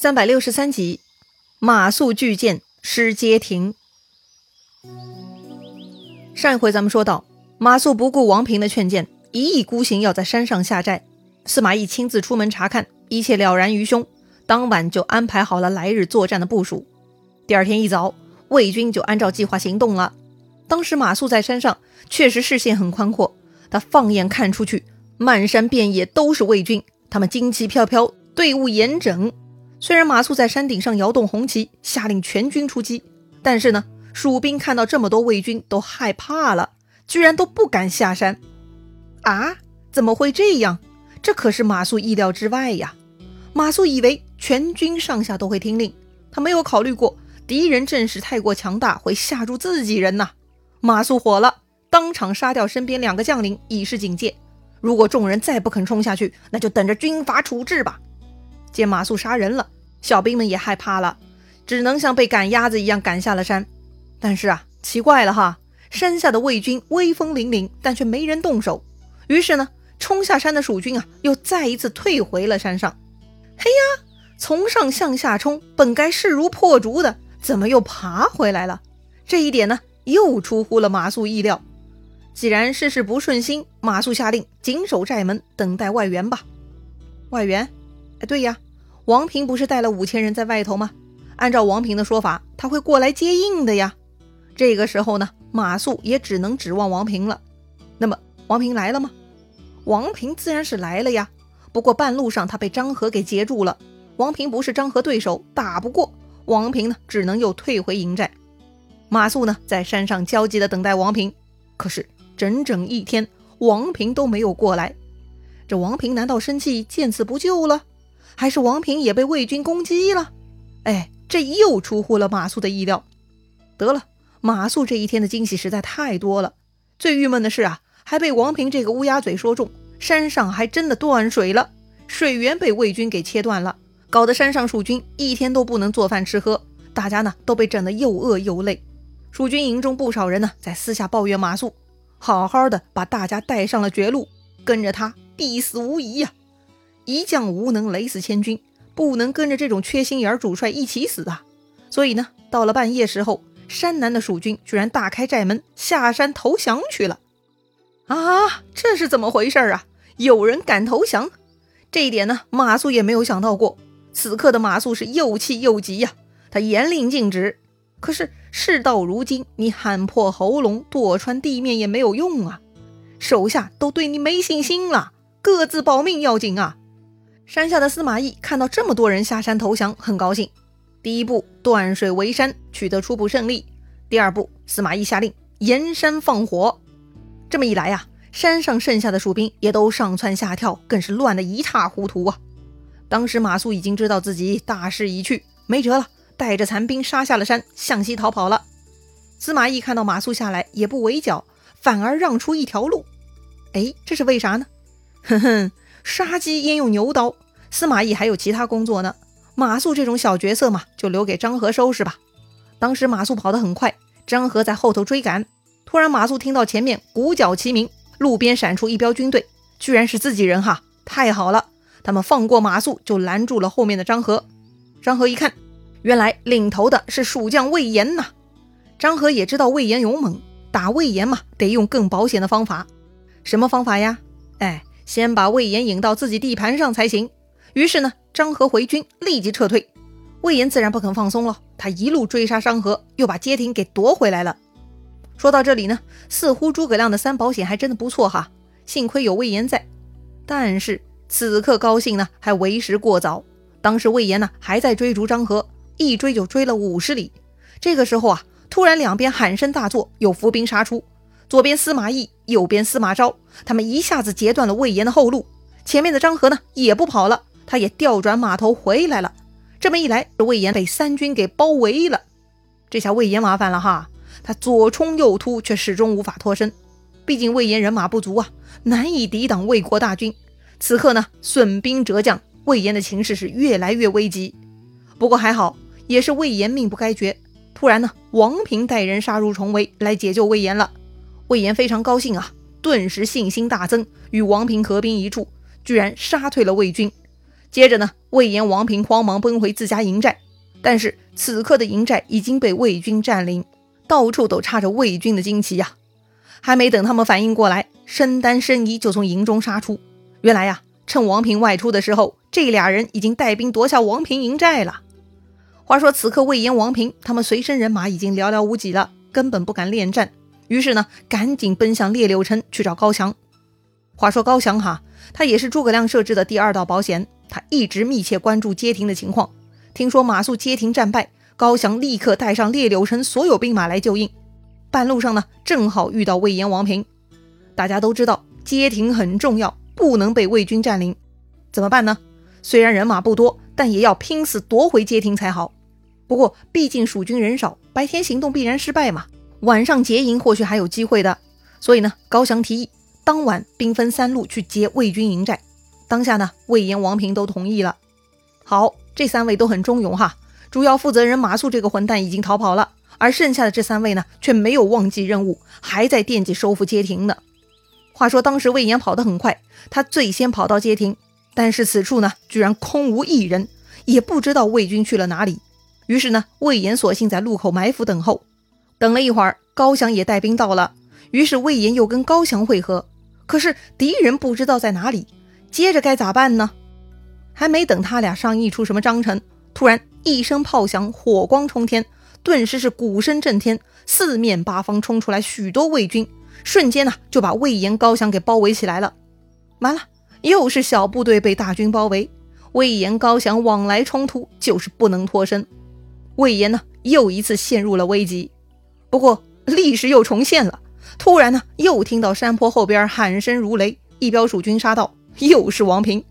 三百六十三集，马谡拒谏失街亭。上一回咱们说到，马谡不顾王平的劝谏，一意孤行要在山上下寨。司马懿亲自出门查看，一切了然于胸。当晚就安排好了来日作战的部署。第二天一早，魏军就按照计划行动了。当时马谡在山上，确实视线很宽阔，他放眼看出去，漫山遍野都是魏军，他们旌旗飘飘，队伍严整。虽然马谡在山顶上摇动红旗，下令全军出击，但是呢，蜀兵看到这么多魏军都害怕了，居然都不敢下山。啊，怎么会这样？这可是马谡意料之外呀！马谡以为全军上下都会听令，他没有考虑过敌人阵势太过强大，会吓住自己人呐。马谡火了，当场杀掉身边两个将领，以示警戒。如果众人再不肯冲下去，那就等着军法处置吧。见马谡杀人了，小兵们也害怕了，只能像被赶鸭子一样赶下了山。但是啊，奇怪了哈，山下的魏军威风凛凛，但却没人动手。于是呢，冲下山的蜀军啊，又再一次退回了山上。嘿呀，从上向下冲，本该势如破竹的，怎么又爬回来了？这一点呢，又出乎了马谡意料。既然事事不顺心，马谡下令紧守寨门，等待外援吧。外援？哎，对呀，王平不是带了五千人在外头吗？按照王平的说法，他会过来接应的呀。这个时候呢，马谡也只能指望王平了。那么，王平来了吗？王平自然是来了呀。不过半路上他被张合给截住了，王平不是张合对手，打不过。王平呢，只能又退回营寨。马谡呢，在山上焦急地等待王平，可是整整一天，王平都没有过来。这王平难道生气见死不救了？还是王平也被魏军攻击了？哎，这又出乎了马谡的意料。得了，马谡这一天的惊喜实在太多了。最郁闷的是啊，还被王平这个乌鸦嘴说中，山上还真的断水了，水源被魏军给切断了，搞得山上蜀军一天都不能做饭吃喝，大家呢都被整得又饿又累。蜀军营中不少人呢在私下抱怨马谡，好好的把大家带上了绝路，跟着他必死无疑呀。一将无能，累死千军，不能跟着这种缺心眼主帅一起死啊！所以呢，到了半夜时候，山南的蜀军居然大开寨门，下山投降去了。啊，这是怎么回事啊？有人敢投降？这一点呢，马谡也没有想到过。此刻的马谡是又气又急呀，他严令禁止。可是事到如今，你喊破喉咙，躲穿地面也没有用啊！手下都对你没信心了，各自保命要紧啊！山下的司马懿看到这么多人下山投降，很高兴。第一步断水围山，取得初步胜利。第二步，司马懿下令沿山放火。这么一来呀，山上剩下的蜀兵也都上蹿下跳，更是乱得一塌糊涂啊！当时马谡已经知道自己大势已去，没辙了，带着残兵杀下了山，向西逃跑了。司马懿看到马谡下来，也不围剿，反而让出一条路。哎，这是为啥呢？哼哼。杀鸡焉用牛刀？司马懿还有其他工作呢。马谡这种小角色嘛，就留给张合收拾吧。当时马谡跑得很快，张合在后头追赶。突然，马谡听到前面鼓角齐鸣，路边闪出一彪军队，居然是自己人哈！太好了，他们放过马谡，就拦住了后面的张合。张合一看，原来领头的是蜀将魏延呐。张合也知道魏延勇猛，打魏延嘛，得用更保险的方法。什么方法呀？哎。先把魏延引到自己地盘上才行。于是呢，张合回军立即撤退。魏延自然不肯放松了，他一路追杀张合，又把街亭给夺回来了。说到这里呢，似乎诸葛亮的三保险还真的不错哈，幸亏有魏延在。但是此刻高兴呢，还为时过早。当时魏延呢还在追逐张合，一追就追了五十里。这个时候啊，突然两边喊声大作，有伏兵杀出。左边司马懿，右边司马昭，他们一下子截断了魏延的后路。前面的张合呢，也不跑了，他也调转马头回来了。这么一来，魏延被三军给包围了。这下魏延麻烦了哈，他左冲右突，却始终无法脱身。毕竟魏延人马不足啊，难以抵挡魏国大军。此刻呢，损兵折将，魏延的情势是越来越危急。不过还好，也是魏延命不该绝。突然呢，王平带人杀入重围，来解救魏延了。魏延非常高兴啊，顿时信心大增，与王平合兵一处，居然杀退了魏军。接着呢，魏延、王平慌忙奔回自家营寨，但是此刻的营寨已经被魏军占领，到处都插着魏军的旌旗呀。还没等他们反应过来，申丹、申仪就从营中杀出。原来呀，趁王平外出的时候，这俩人已经带兵夺下王平营寨了。话说此刻魏延、王平他们随身人马已经寥寥无几了，根本不敢恋战。于是呢，赶紧奔向列柳城去找高翔。话说高翔哈，他也是诸葛亮设置的第二道保险，他一直密切关注街亭的情况。听说马谡街亭战败，高翔立刻带上列柳城所有兵马来救应。半路上呢，正好遇到魏延、王平。大家都知道街亭很重要，不能被魏军占领。怎么办呢？虽然人马不多，但也要拼死夺回街亭才好。不过毕竟蜀军人少，白天行动必然失败嘛。晚上劫营或许还有机会的。所以呢，高翔提议当晚兵分三路去劫魏军营寨。当下呢，魏延、王平都同意了。好，这三位都很忠勇哈。主要负责人马谡这个混蛋已经逃跑了。而剩下的这三位呢，却没有忘记任务，还在惦记收复街亭呢。话说当时魏延跑得很快，他最先跑到街亭，但是此处呢，居然空无一人，也不知道魏军去了哪里。于是呢，魏延索性在路口埋伏等候。等了一会儿，高翔也带兵到了，于是魏延又跟高翔会合。可是敌人不知道在哪里，接着该咋办呢？还没等他俩商议出什么章程，突然一声炮响，火光冲天。顿时是鼓声震天，四面八方冲出来许多魏军，瞬间呢就把魏延、高翔给包围起来了。完了，又是小部队被大军包围，魏延、高翔往来冲突，就是不能脱身。魏延呢又一次陷入了危机。不过历史又重现了，突然呢又听到山坡后边喊声如雷，一彪蜀军杀到，又是王平。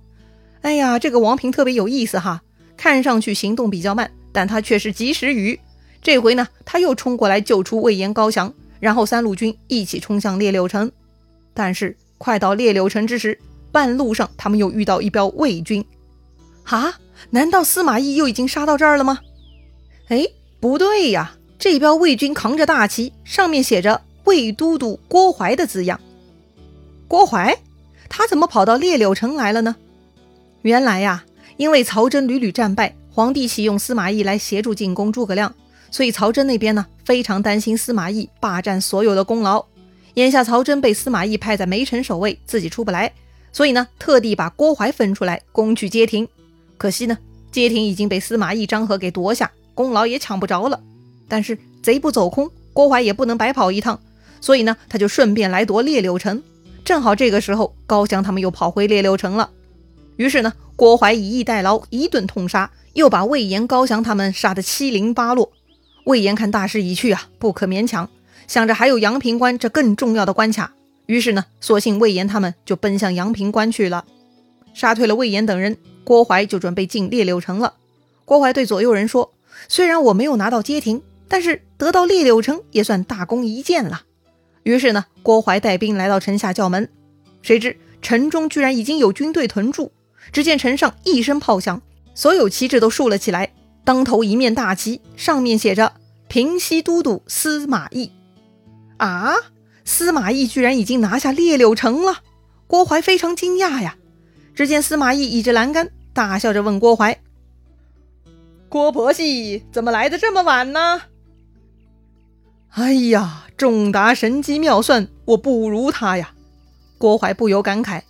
哎呀，这个王平特别有意思哈，看上去行动比较慢，但他却是及时雨。这回呢，他又冲过来救出魏延、高翔，然后三路军一起冲向列柳城。但是快到列柳城之时，半路上他们又遇到一彪魏军。啊，难道司马懿又已经杀到这儿了吗？哎，不对呀，这标魏军扛着大旗，上面写着“魏都督郭淮”的字样。郭淮，他怎么跑到列柳城来了呢？原来呀，因为曹真屡屡战败，皇帝启用司马懿来协助进攻诸葛亮。所以曹真那边呢，非常担心司马懿霸占所有的功劳。眼下曹真被司马懿派在梅城守卫，自己出不来，所以呢，特地把郭淮分出来攻取街亭。可惜呢，街亭已经被司马懿、张合给夺下，功劳也抢不着了。但是贼不走空，郭淮也不能白跑一趟，所以呢，他就顺便来夺列柳城。正好这个时候，高翔他们又跑回列柳城了。于是呢，郭淮以逸待劳，一顿痛杀，又把魏延、高翔他们杀得七零八落。魏延看大势已去啊，不可勉强，想着还有阳平关这更重要的关卡，于是呢，索性魏延他们就奔向阳平关去了。杀退了魏延等人，郭淮就准备进列柳城了。郭淮对左右人说：“虽然我没有拿到街亭，但是得到烈柳城也算大功一件了。”于是呢，郭淮带兵来到城下叫门，谁知城中居然已经有军队屯驻。只见城上一声炮响，所有旗帜都竖了起来。当头一面大旗，上面写着“平西都督司马懿”。啊，司马懿居然已经拿下烈柳城了！郭淮非常惊讶呀。只见司马懿倚着栏杆，大笑着问郭淮：“郭婆媳怎么来的这么晚呢？”哎呀，仲达神机妙算，我不如他呀！郭淮不由感慨。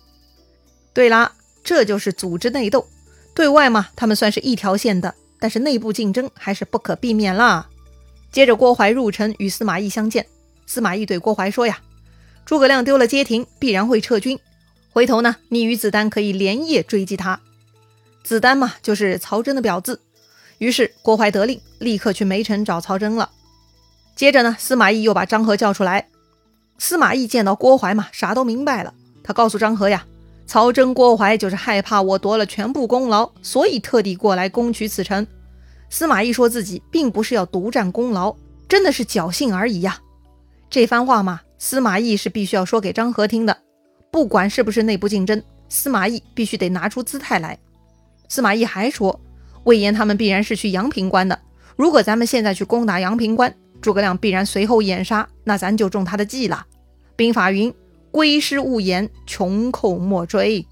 对啦，这就是组织内斗，对外嘛，他们算是一条线的。但是内部竞争还是不可避免啦。接着，郭淮入城与司马懿相见。司马懿对郭淮说：“呀，诸葛亮丢了街亭，必然会撤军。回头呢，你与子丹可以连夜追击他。子丹嘛，就是曹真的表字。于是，郭淮得令，立刻去梅城找曹真了。接着呢，司马懿又把张合叫出来。司马懿见到郭淮嘛，啥都明白了。他告诉张合呀。”曹真、郭淮就是害怕我夺了全部功劳，所以特地过来攻取此城。司马懿说自己并不是要独占功劳，真的是侥幸而已呀。这番话嘛，司马懿是必须要说给张合听的。不管是不是内部竞争，司马懿必须得拿出姿态来。司马懿还说，魏延他们必然是去阳平关的。如果咱们现在去攻打阳平关，诸葛亮必然随后掩杀，那咱就中他的计了。兵法云。归师勿言，穷寇莫追。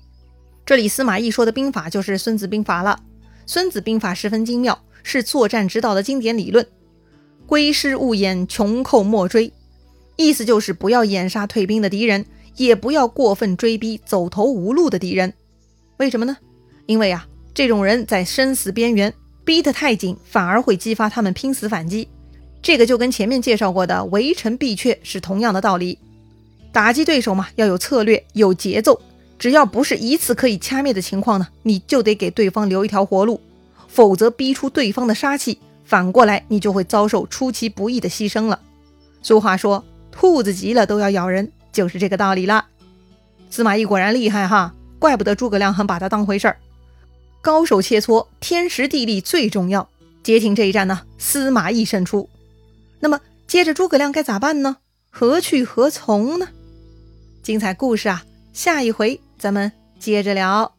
这里司马懿说的兵法就是《孙子兵法》了。《孙子兵法》十分精妙，是作战指导的经典理论。归师勿掩，穷寇莫追，意思就是不要掩杀退兵的敌人，也不要过分追逼走投无路的敌人。为什么呢？因为啊，这种人在生死边缘，逼得太紧，反而会激发他们拼死反击。这个就跟前面介绍过的围城必却是同样的道理。打击对手嘛，要有策略，有节奏。只要不是一次可以掐灭的情况呢，你就得给对方留一条活路，否则逼出对方的杀气，反过来你就会遭受出其不意的牺牲了。俗话说，兔子急了都要咬人，就是这个道理啦。司马懿果然厉害哈，怪不得诸葛亮很把他当回事儿。高手切磋，天时地利最重要。接近这一战呢，司马懿胜出。那么接着诸葛亮该咋办呢？何去何从呢？精彩故事啊，下一回。咱们接着聊。